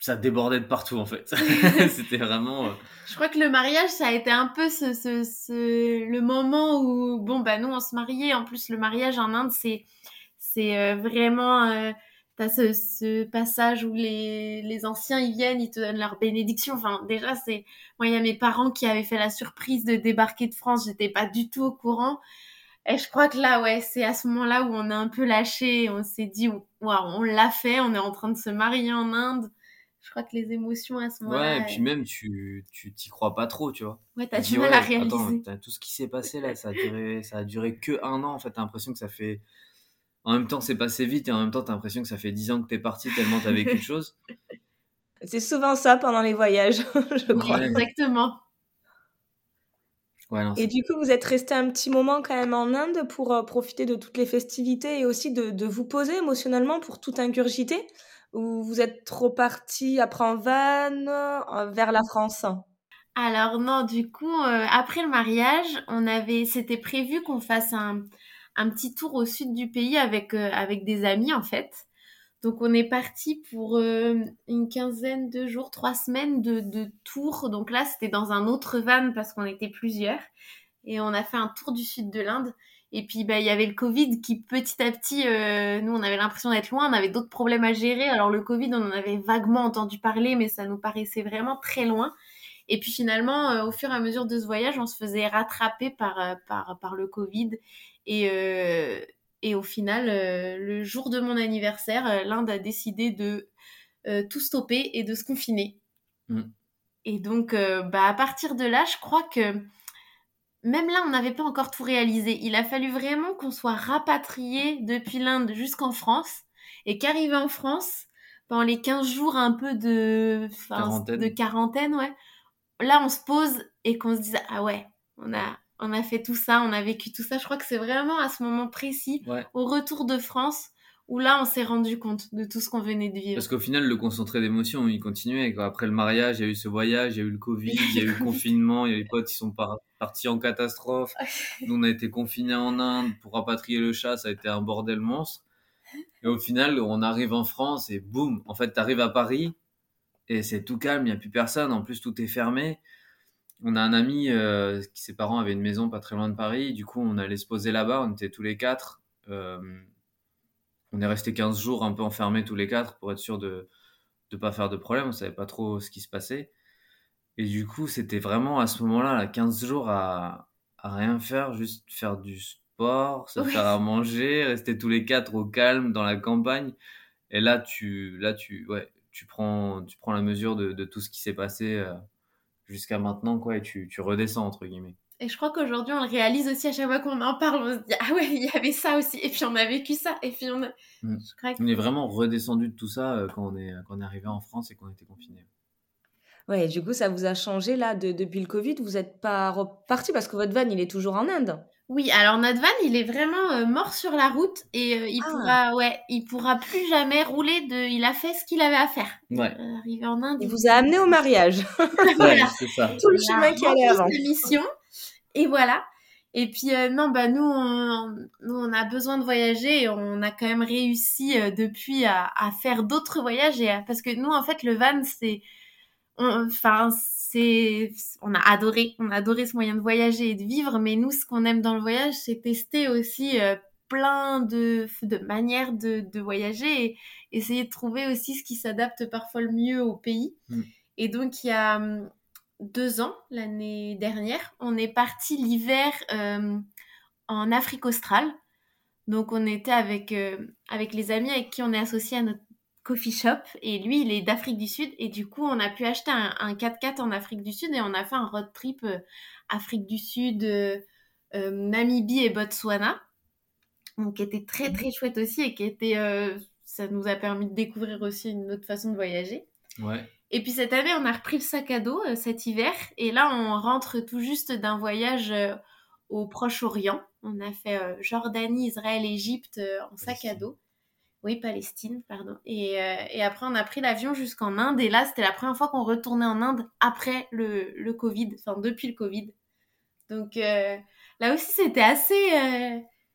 ça débordait de partout en fait. C'était vraiment. Euh, Je crois que le mariage, ça a été un peu ce, ce, ce, le moment où bon bah nous on se mariait. En plus le mariage en Inde c'est c'est euh, vraiment euh, t'as ce, ce passage où les, les anciens ils viennent, ils te donnent leur bénédiction. Enfin déjà c'est moi il y a mes parents qui avaient fait la surprise de débarquer de France. J'étais pas du tout au courant. Et je crois que là, ouais, c'est à ce moment-là où on a un peu lâché. On s'est dit, waouh, on l'a fait, on est en train de se marier en Inde je crois que les émotions à ce moment-là. Ouais, et puis même, tu tu t'y crois pas trop, tu vois. Ouais, t'as du mal à réaliser. Attends, tout ce qui s'est passé là, ça a duré, ça a duré que un an. En fait, t'as l'impression que ça fait. En même temps, c'est passé vite et en même temps, t'as l'impression que ça fait dix ans que t'es parti tellement t'as vécu de choses. C'est souvent ça pendant les voyages, je crois. exactement. Ouais, non, et du coup, vous êtes resté un petit moment quand même en Inde pour euh, profiter de toutes les festivités et aussi de, de vous poser émotionnellement pour tout ingurgiter ou vous êtes trop parti après en van euh, vers la France? Alors non, du coup, euh, après le mariage, on avait, c'était prévu qu'on fasse un, un, petit tour au sud du pays avec euh, avec des amis en fait. Donc on est parti pour une quinzaine de jours, trois semaines de, de tour. Donc là, c'était dans un autre van parce qu'on était plusieurs et on a fait un tour du sud de l'Inde. Et puis, bah, il y avait le Covid qui, petit à petit, euh, nous, on avait l'impression d'être loin, on avait d'autres problèmes à gérer. Alors, le Covid, on en avait vaguement entendu parler, mais ça nous paraissait vraiment très loin. Et puis, finalement, euh, au fur et à mesure de ce voyage, on se faisait rattraper par, euh, par, par le Covid. Et, et au final, le jour de mon anniversaire, l'Inde a décidé de tout stopper et de se confiner. Mm. Et donc, bah, à partir de là, je crois que même là, on n'avait pas encore tout réalisé. Il a fallu vraiment qu'on soit rapatrié depuis l'Inde jusqu'en France et qu'arrivé en France, pendant les 15 jours un peu de, quarantaine. de quarantaine, ouais, là, on se pose et qu'on se dise, ah ouais, on a, on a fait tout ça, on a vécu tout ça. Je crois que c'est vraiment à ce moment précis, au retour de France, où là, on s'est rendu compte de tout ce qu'on venait de vivre. Parce qu'au final, le concentré d'émotions, il continuait. Après le mariage, il y a eu ce voyage, il y a eu le Covid, il y a eu le confinement, il y a eu les potes qui sont partis en catastrophe. Nous, on a été confinés en Inde pour rapatrier le chat, ça a été un bordel monstre. Et au final, on arrive en France et boum, en fait, tu arrives à Paris et c'est tout calme, il n'y a plus personne. En plus, tout est fermé. On a un ami euh, qui, ses parents avaient une maison pas très loin de Paris. Du coup, on allait se poser là-bas. On était tous les quatre. Euh, on est resté 15 jours un peu enfermés tous les quatre pour être sûr de ne pas faire de problème. On savait pas trop ce qui se passait. Et du coup, c'était vraiment à ce moment-là, là, 15 jours à, à, rien faire, juste faire du sport, se faire à manger, rester tous les quatre au calme dans la campagne. Et là, tu, là, tu, ouais, tu prends, tu prends la mesure de, de tout ce qui s'est passé euh, jusqu'à maintenant, quoi, et tu, tu redescends entre guillemets. Et je crois qu'aujourd'hui, on le réalise aussi à chaque fois qu'on en parle. On se dit, ah ouais, il y avait ça aussi. Et puis, on a vécu ça. Et puis, on a... Mm. On est vraiment redescendu de tout ça euh, quand on est, quand on est arrivé en France et qu'on était confiné. Ouais, du coup, ça vous a changé là de, depuis le Covid? Vous n'êtes pas reparti parce que votre van, il est toujours en Inde? Oui, alors notre van, il est vraiment euh, mort sur la route et euh, il ah. pourra, ouais, il pourra plus jamais rouler. De, il a fait ce qu'il avait à faire. Ouais. arrivé en Inde. Il, vous a amené au mariage. voilà. c'est ça. Tout le chemin qui allait avant. mission. Et voilà. Et puis euh, non, bah nous on, nous, on a besoin de voyager et on a quand même réussi euh, depuis à, à faire d'autres voyages et parce que nous en fait le van c'est, enfin c'est, on a adoré, on a adoré ce moyen de voyager et de vivre, mais nous ce qu'on aime dans le voyage c'est tester aussi euh, plein de, de manières de, de voyager et essayer de trouver aussi ce qui s'adapte parfois le mieux au pays. Mm. Et donc, il y a hum, deux ans, l'année dernière, on est parti l'hiver euh, en Afrique australe. Donc, on était avec, euh, avec les amis avec qui on est associé à notre coffee shop. Et lui, il est d'Afrique du Sud. Et du coup, on a pu acheter un, un 4x4 en Afrique du Sud et on a fait un road trip euh, Afrique du Sud, Namibie et Botswana. Donc, qui était très, très chouette aussi et qui était. ça nous a permis de découvrir aussi une autre façon de voyager. Ouais. Et puis cette année, on a repris le sac à dos euh, cet hiver. Et là, on rentre tout juste d'un voyage euh, au Proche-Orient. On a fait euh, Jordanie, Israël, Égypte euh, en sac à dos. Oui, Palestine, pardon. Et, euh, et après, on a pris l'avion jusqu'en Inde. Et là, c'était la première fois qu'on retournait en Inde après le, le Covid, enfin depuis le Covid. Donc là aussi, c'était assez...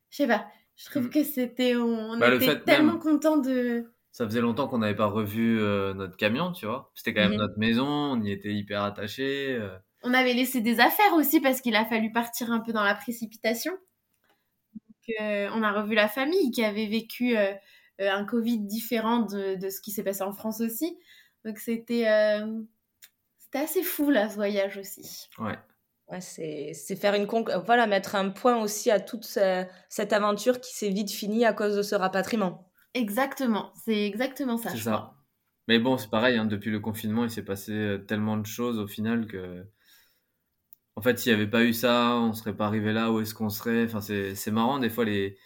je sais pas, je trouve Mm. que c'était... On, on Bah, était tellement même- contents de... Ça faisait longtemps qu'on n'avait pas revu euh, notre camion, tu vois. C'était quand même Mhm. notre maison, on y était hyper attachés. euh. On avait laissé des affaires aussi parce qu'il a fallu partir un peu dans la précipitation. Donc, euh, on a revu la famille qui avait vécu un Covid différent de, de ce qui s'est passé en France aussi. Donc c'était euh, c'était assez fou là ce voyage aussi. Ouais. Ouais, c'est c'est faire une conc- voilà, mettre un point aussi à toute ce- cette aventure qui s'est vite finie à cause de ce rapatriement. Exactement, c'est exactement ça. C'est ça. crois. Mais bon, c'est pareil, hein, depuis le confinement, il s'est passé euh, tellement de choses au final que. En fait, s'il n'y avait pas eu ça, on serait pas arrivé là, où est-ce qu'on serait? Enfin, c'est c'est marrant, des fois, les,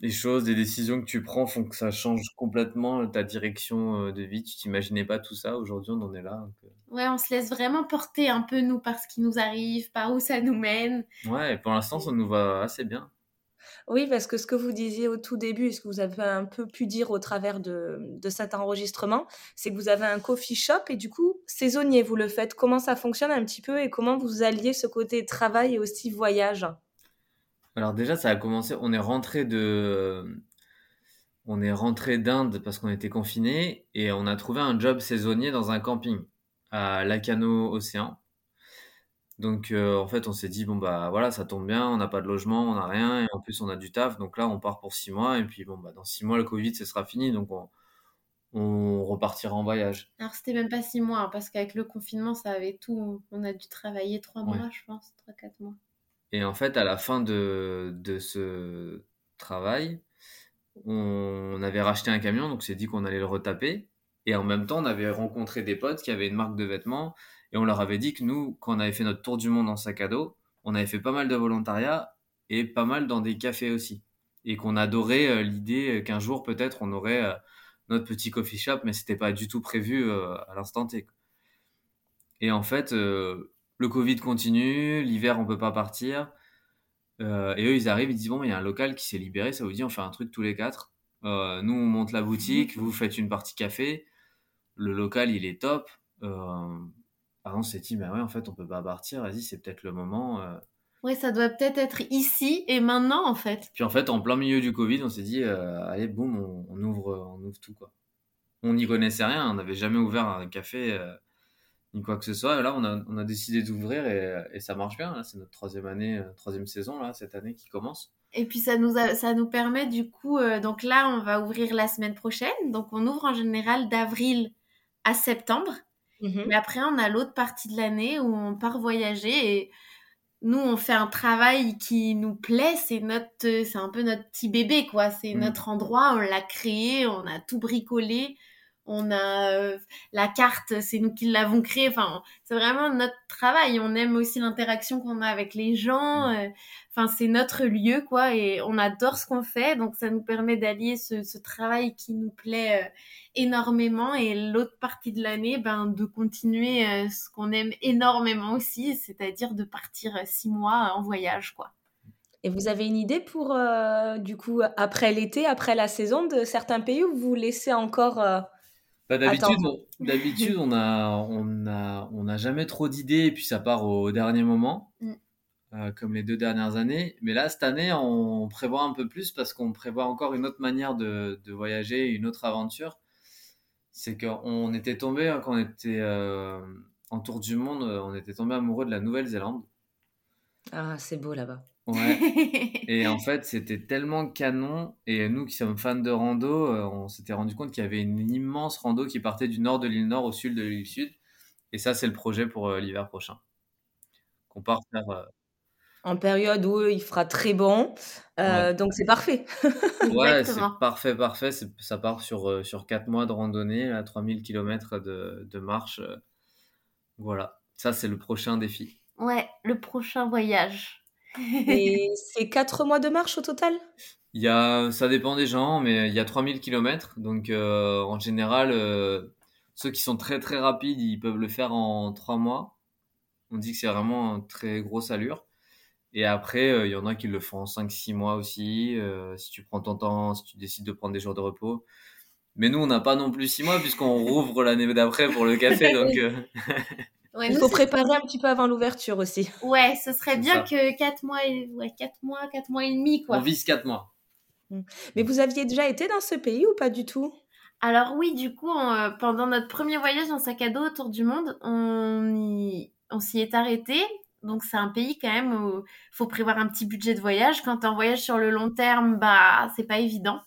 les choses, les décisions que tu prends font que ça change complètement ta direction euh, de vie. Tu t'imaginais pas tout ça. Aujourd'hui, on en est là. donc, euh, Ouais, on se laisse vraiment porter un peu nous par ce qui nous arrive, par où ça nous mène. Ouais, et pour l'instant, ça nous va assez bien. Oui, parce que ce que vous disiez au tout début, et ce que vous avez un peu pu dire au travers de, cet enregistrement, c'est que vous avez un coffee shop et du coup, saisonnier, vous le faites. Comment ça fonctionne un petit peu et comment vous alliez ce côté travail et aussi voyage? Alors déjà, ça a commencé. On est rentré de, on est rentré d'Inde parce qu'on était confinés et on a trouvé un job saisonnier dans un camping à Lacano Océan. Donc euh, en fait, on s'est dit bon bah voilà, ça tombe bien, on n'a pas de logement, on n'a rien et en plus on a du taf. Donc là, on part pour six mois et puis bon bah dans six mois le Covid, ce sera fini, donc on, on repartira en voyage. Alors c'était même pas six mois, hein, parce qu'avec le confinement, ça avait tout. On a dû travailler trois Ouais. mois, je pense, trois, quatre mois. Et en fait, à la fin de, de ce travail, on avait racheté un camion, donc on s'est dit qu'on allait le retaper. Et en même temps, on avait rencontré des potes qui avaient une marque de vêtements et on leur avait dit que nous, quand on avait fait notre tour du monde en sac à dos, on avait fait pas mal de volontariat et pas mal dans des cafés aussi. Et qu'on adorait euh, l'idée qu'un jour, peut-être, on aurait euh, notre petit coffee shop, mais c'était pas du tout prévu euh, à l'instant T. Et en fait, euh, le Covid continue, l'hiver on peut pas partir. Euh, et eux ils arrivent, ils disent bon il y a un local qui s'est libéré, ça vous dit on fait un truc tous les quatre. Euh, nous on monte la boutique, vous faites une partie café. Le local il est top. Euh, ah, on s'est dit bah ouais en fait on peut pas partir, vas-y c'est peut-être le moment. euh. Ouais, ça doit peut-être être ici et maintenant, en fait. Puis en fait en plein milieu du Covid on s'est dit euh, allez boum on, on ouvre on ouvre tout quoi. On n'y connaissait rien, on n'avait jamais ouvert un café euh, ni quoi que ce soit. Et là on a, on a décidé d'ouvrir et, et ça marche bien. C'est notre troisième année, euh, troisième saison là cette année qui commence. Et puis ça nous, a- ça nous permet du coup, euh, donc là on va ouvrir la semaine prochaine, donc on ouvre en général d'avril à septembre, Mhm. mais après on a l'autre partie de l'année où on part voyager et nous on fait un travail qui nous plaît, c'est notre, c'est un peu notre petit bébé quoi, c'est Mm. notre endroit, on l'a créé, on a tout bricolé, on a euh, la carte, c'est nous qui l'avons créée, enfin c'est vraiment notre travail, on aime aussi l'interaction qu'on a avec les gens. euh, Enfin, c'est notre lieu, quoi, et on adore ce qu'on fait, donc ça nous permet d'allier ce, ce travail qui nous plaît euh, énormément et l'autre partie de l'année, ben, de continuer euh, ce qu'on aime énormément aussi, c'est-à-dire de partir six mois en voyage, quoi. Et vous avez une idée pour, euh, du coup, après l'été, après la saison, de certains pays où vous laissez encore... Bah, d'habitude, on, d'habitude, on a, on a, on a jamais trop d'idées et puis ça part au dernier moment, Mm. euh, comme les deux dernières années. Mais là, cette année, on prévoit un peu plus parce qu'on prévoit encore une autre manière de, de voyager, une autre aventure. C'est qu'on était tombé, hein, quand on était euh, en tour du monde, on était tombé amoureux de la Nouvelle-Zélande. Ah, c'est beau là-bas. Ouais. Et en fait, c'était tellement canon. Et nous qui sommes fans de rando, euh, on s'était rendu compte qu'il y avait une immense rando qui partait du nord de l'île Nord au sud de l'île Sud. Et ça, c'est le projet pour euh, l'hiver prochain. Qu'on part faire. Euh, en période où il fera très bon. Donc c'est parfait. ouais, c'est parfait, parfait. Ça part sur, sur 4 mois de randonnée, à 3000 km de, de marche. Voilà, ça c'est le prochain défi. Ouais, le prochain voyage. Et c'est 4 mois de marche au total? Il y a, Ça dépend des gens, mais il y a 3000 km. Donc euh, en général, euh, ceux qui sont très très rapides, ils peuvent le faire en 3 mois. On dit que c'est vraiment une très grosse allure. Et après, euh, il y en a qui le font en 5-6 mois aussi. si tu prends ton temps, si tu décides de prendre des jours de repos. Mais nous, on n'a pas non plus 6 mois puisqu'on rouvre l'année d'après pour le café. donc il faut préparer un petit peu avant l'ouverture aussi. Ouais, ce serait bien que 4 mois, et... ouais, 4 mois, 4 mois et demi, quoi. On vise 4 mois. Mm. Mais vous aviez déjà été dans ce pays ou pas du tout? Alors oui, du coup, euh, pendant notre premier voyage en sac à dos autour du monde, on, on s'y est arrêté. Donc c'est un pays quand même où il faut prévoir un petit budget de voyage. Quand on voyage sur le long terme, bah c'est pas évident.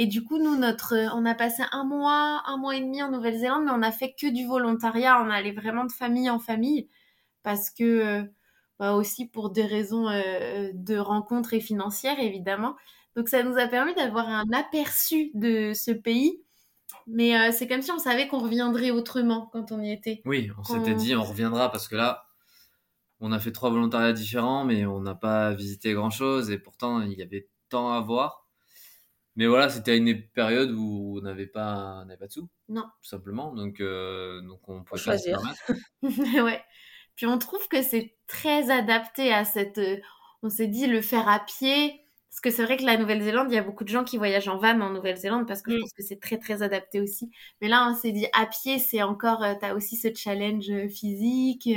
Et du coup, nous, notre, on a passé un mois, un mois et demi en Nouvelle-Zélande, mais on a fait que du volontariat. On allait vraiment de famille en famille parce que, euh, bah aussi pour des raisons euh, de rencontres et financières, évidemment. Donc, ça nous a permis d'avoir un aperçu de ce pays. Mais euh, c'est comme si on savait qu'on reviendrait autrement quand on y était. Oui, on s'était dit on reviendra parce que là, on a fait trois volontariats différents, mais on n'a pas visité grand-chose et pourtant il y avait tant à voir. Mais voilà, c'était une période où on n'avait pas, pas de sous. Non. Tout simplement. Donc, euh, donc on pouvait choisir. ouais. Puis on trouve que c'est très adapté à cette. Euh, on s'est dit le faire à pied. Parce que c'est vrai que la Nouvelle-Zélande, il y a beaucoup de gens qui voyagent en van en Nouvelle-Zélande parce que je mm. pense que c'est très très adapté aussi. Mais là, on s'est dit à pied, c'est encore. Euh, tu as aussi ce challenge physique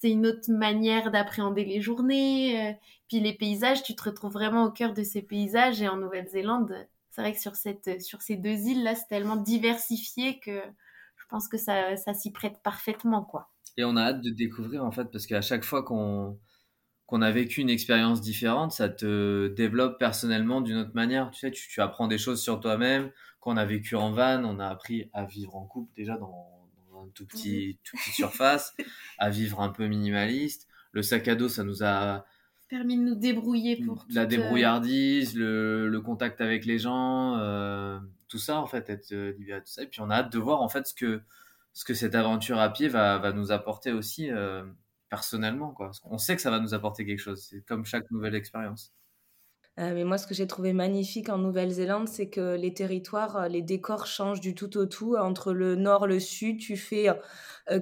c'est une autre manière d'appréhender les journées. Puis les paysages, tu te retrouves vraiment au cœur de ces paysages. Et en Nouvelle-Zélande, c'est vrai que sur, cette, sur ces deux îles-là, c'est tellement diversifié que je pense que ça, ça s'y prête parfaitement, quoi. Et on a hâte de découvrir, en fait, parce qu'à chaque fois qu'on qu'on a vécu une expérience différente, ça te développe personnellement d'une autre manière. Tu sais, tu, apprends des choses sur toi-même. Quand on a vécu en van, on a appris à vivre en couple déjà dans, dans un tout petit, tout petit surface, à vivre un peu minimaliste. Le sac à dos, ça nous a permis de nous débrouiller pour la euh, débrouillardise, le, le, contact avec les gens, euh, tout ça en fait, être euh, libéré de tout ça. Et puis on a hâte de voir en fait ce que ce que cette aventure à pied va, va nous apporter aussi personnellement quoi. On sait que ça va nous apporter quelque chose. C'est comme chaque nouvelle expérience. mais moi, ce que j'ai trouvé magnifique en Nouvelle-Zélande, c'est que les territoires, les décors changent du tout au tout. Entre le nord, le sud, tu fais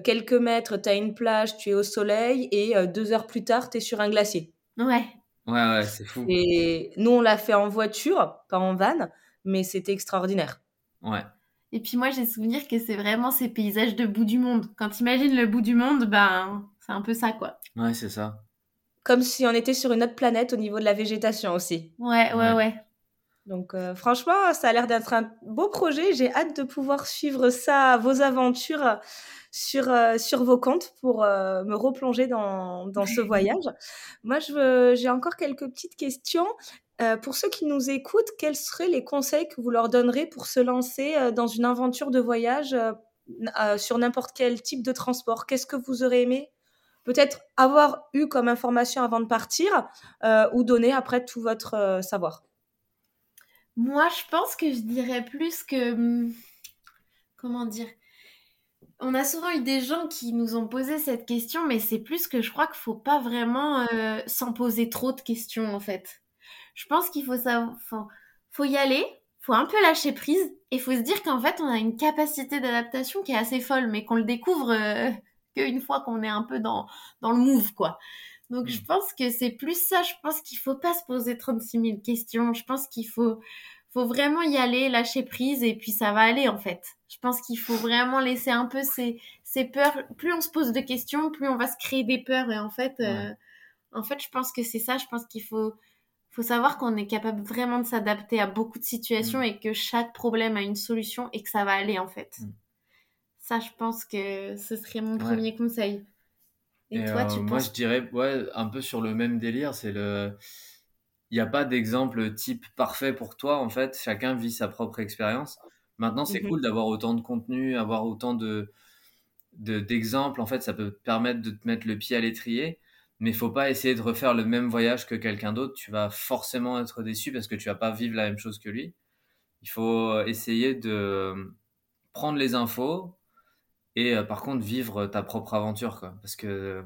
quelques mètres, tu as une plage, tu es au soleil, et deux heures plus tard, tu es sur un glacier. Ouais. Ouais, ouais, c'est fou. Et nous, on l'a fait en voiture, pas en van, mais c'était extraordinaire. Ouais. Et puis moi, j'ai souvenir que c'est vraiment ces paysages de bout du monde. Quand tu imagines le bout du monde, ben, c'est un peu ça, quoi. Ouais, c'est ça. Comme si on était sur une autre planète au niveau de la végétation aussi. Ouais, ouais, ouais. Donc euh, franchement, ça a l'air d'être un beau projet. J'ai hâte de pouvoir suivre ça, vos aventures sur, euh, sur vos comptes pour euh, me replonger dans, dans ce voyage. Moi, j'ai encore quelques petites questions. Euh, pour ceux qui nous écoutent, quels seraient les conseils que vous leur donnerez pour se lancer dans une aventure de voyage sur n'importe quel type de transport? Qu'est-ce que vous aurez aimé? Peut-être avoir eu comme information avant de partir ou donner après tout votre savoir Moi, je pense que je dirais plus que... Hum, comment dire on a souvent eu des gens qui nous ont posé cette question, mais c'est plus que je crois qu'il faut pas vraiment euh, s'en poser trop de questions en fait. Je pense qu'il faut savoir, faut, y aller, faut un peu lâcher prise et faut se dire qu'en fait on a une capacité d'adaptation qui est assez folle, mais qu'on le découvre euh, qu'une fois qu'on est un peu dans dans le move quoi. Donc je mm. pense que c'est plus ça. Je pense qu'il faut pas se poser 36 000 questions. Je pense qu'il faut faut vraiment y aller, lâcher prise et puis ça va aller en fait. Je pense qu'il faut vraiment laisser un peu ces, ces peurs. Plus on se pose de questions, plus on va se créer des peurs et en fait, euh, en fait, je pense que c'est ça. Je pense qu'il faut faut savoir qu'on est capable vraiment de s'adapter à beaucoup de situations mm. et que chaque problème a une solution et que ça va aller en fait. Mm. Ça, je pense que ce serait mon premier conseil. Et, toi, tu Moi, je dirais, ouais, un peu sur le même délire, c'est le il n'y a pas d'exemple type parfait pour toi, en fait. Chacun vit sa propre expérience. Maintenant, c'est mmh cool d'avoir autant de contenu, avoir autant de, d'exemples. en fait, ça peut permettre de te mettre le pied à l'étrier. Mais il faut pas essayer de refaire le même voyage que quelqu'un d'autre. Tu vas forcément être déçu parce que tu vas pas vivre la même chose que lui. Il faut essayer de prendre les infos et euh, par contre vivre ta propre aventure. Quoi. Parce que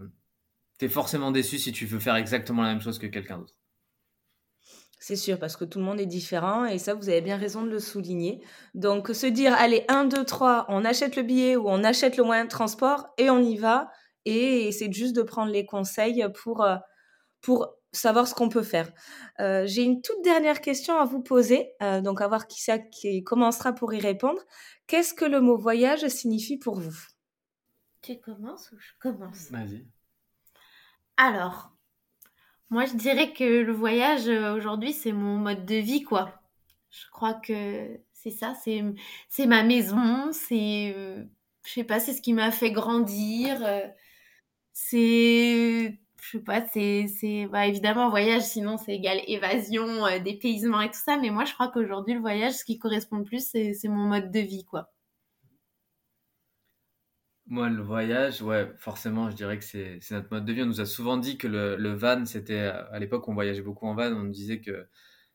tu es forcément déçu si tu veux faire exactement la même chose que quelqu'un d'autre. C'est sûr, parce que tout le monde est différent et ça, vous avez bien raison de le souligner. Donc, se dire, allez, 1, 2, 3, on achète le billet ou on achète le moyen de transport et on y va. Et c'est juste de prendre les conseils pour, euh, pour savoir ce qu'on peut faire. Euh, j'ai une toute dernière question à vous poser, euh, donc à voir qui ça qui commencera pour y répondre. Qu'est-ce que le mot voyage signifie pour vous? Tu commences ou je commence? Vas-y. Alors, moi, je dirais que le voyage euh, aujourd'hui, c'est mon mode de vie, quoi. Je crois que c'est ça, c'est c'est ma maison, c'est euh, je sais pas, c'est ce qui m'a fait grandir. Euh, c'est je sais pas, c'est c'est bah, évidemment voyage, sinon c'est égal évasion, dépaysement et tout ça. Mais moi, je crois qu'aujourd'hui, le voyage, ce qui correspond le plus, c'est c'est mon mode de vie, quoi. Moi, le voyage, ouais, forcément, je dirais que c'est notre mode de vie. On nous a souvent dit que le, van, c'était, à l'époque, on voyageait beaucoup en van, on nous disait que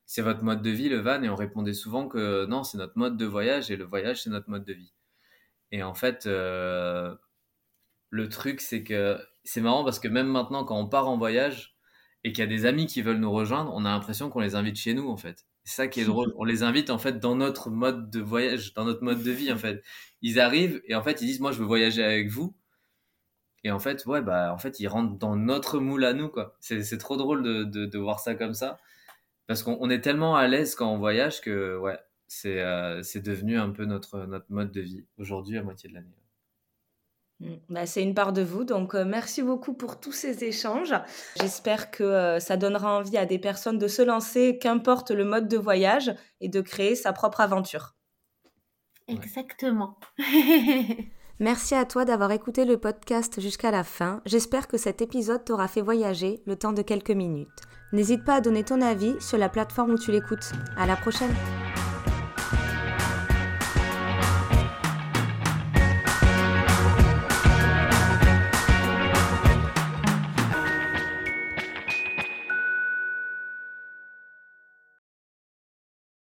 c'est votre mode de vie, le van, et on répondait souvent que non, c'est notre mode de voyage, et le voyage, c'est notre mode de vie. Et en fait, euh, le truc, c'est que c'est marrant parce que même maintenant, quand on part en voyage et qu'il y a des amis qui veulent nous rejoindre, on a l'impression qu'on les invite chez nous, en fait. C'est ça qui est drôle. On les invite en fait dans notre mode de voyage, dans notre mode de vie en fait. Ils arrivent et en fait ils disent moi je veux voyager avec vous. Et en fait ouais bah en fait ils rentrent dans notre moule à nous quoi. C'est trop drôle de, de, voir ça comme ça parce qu'on est tellement à l'aise quand on voyage que ouais c'est euh, c'est devenu un peu notre notre mode de vie aujourd'hui à moitié de l'année. Mmh. Bah, c'est une part de vous, donc euh, merci beaucoup pour tous ces échanges. J'espère que euh, ça donnera envie à des personnes de se lancer, qu'importe le mode de voyage, et de créer sa propre aventure. Exactement. merci à toi d'avoir écouté le podcast jusqu'à la fin. J'espère que cet épisode t'aura fait voyager le temps de quelques minutes. N'hésite pas à donner ton avis sur la plateforme où tu l'écoutes. À la prochaine!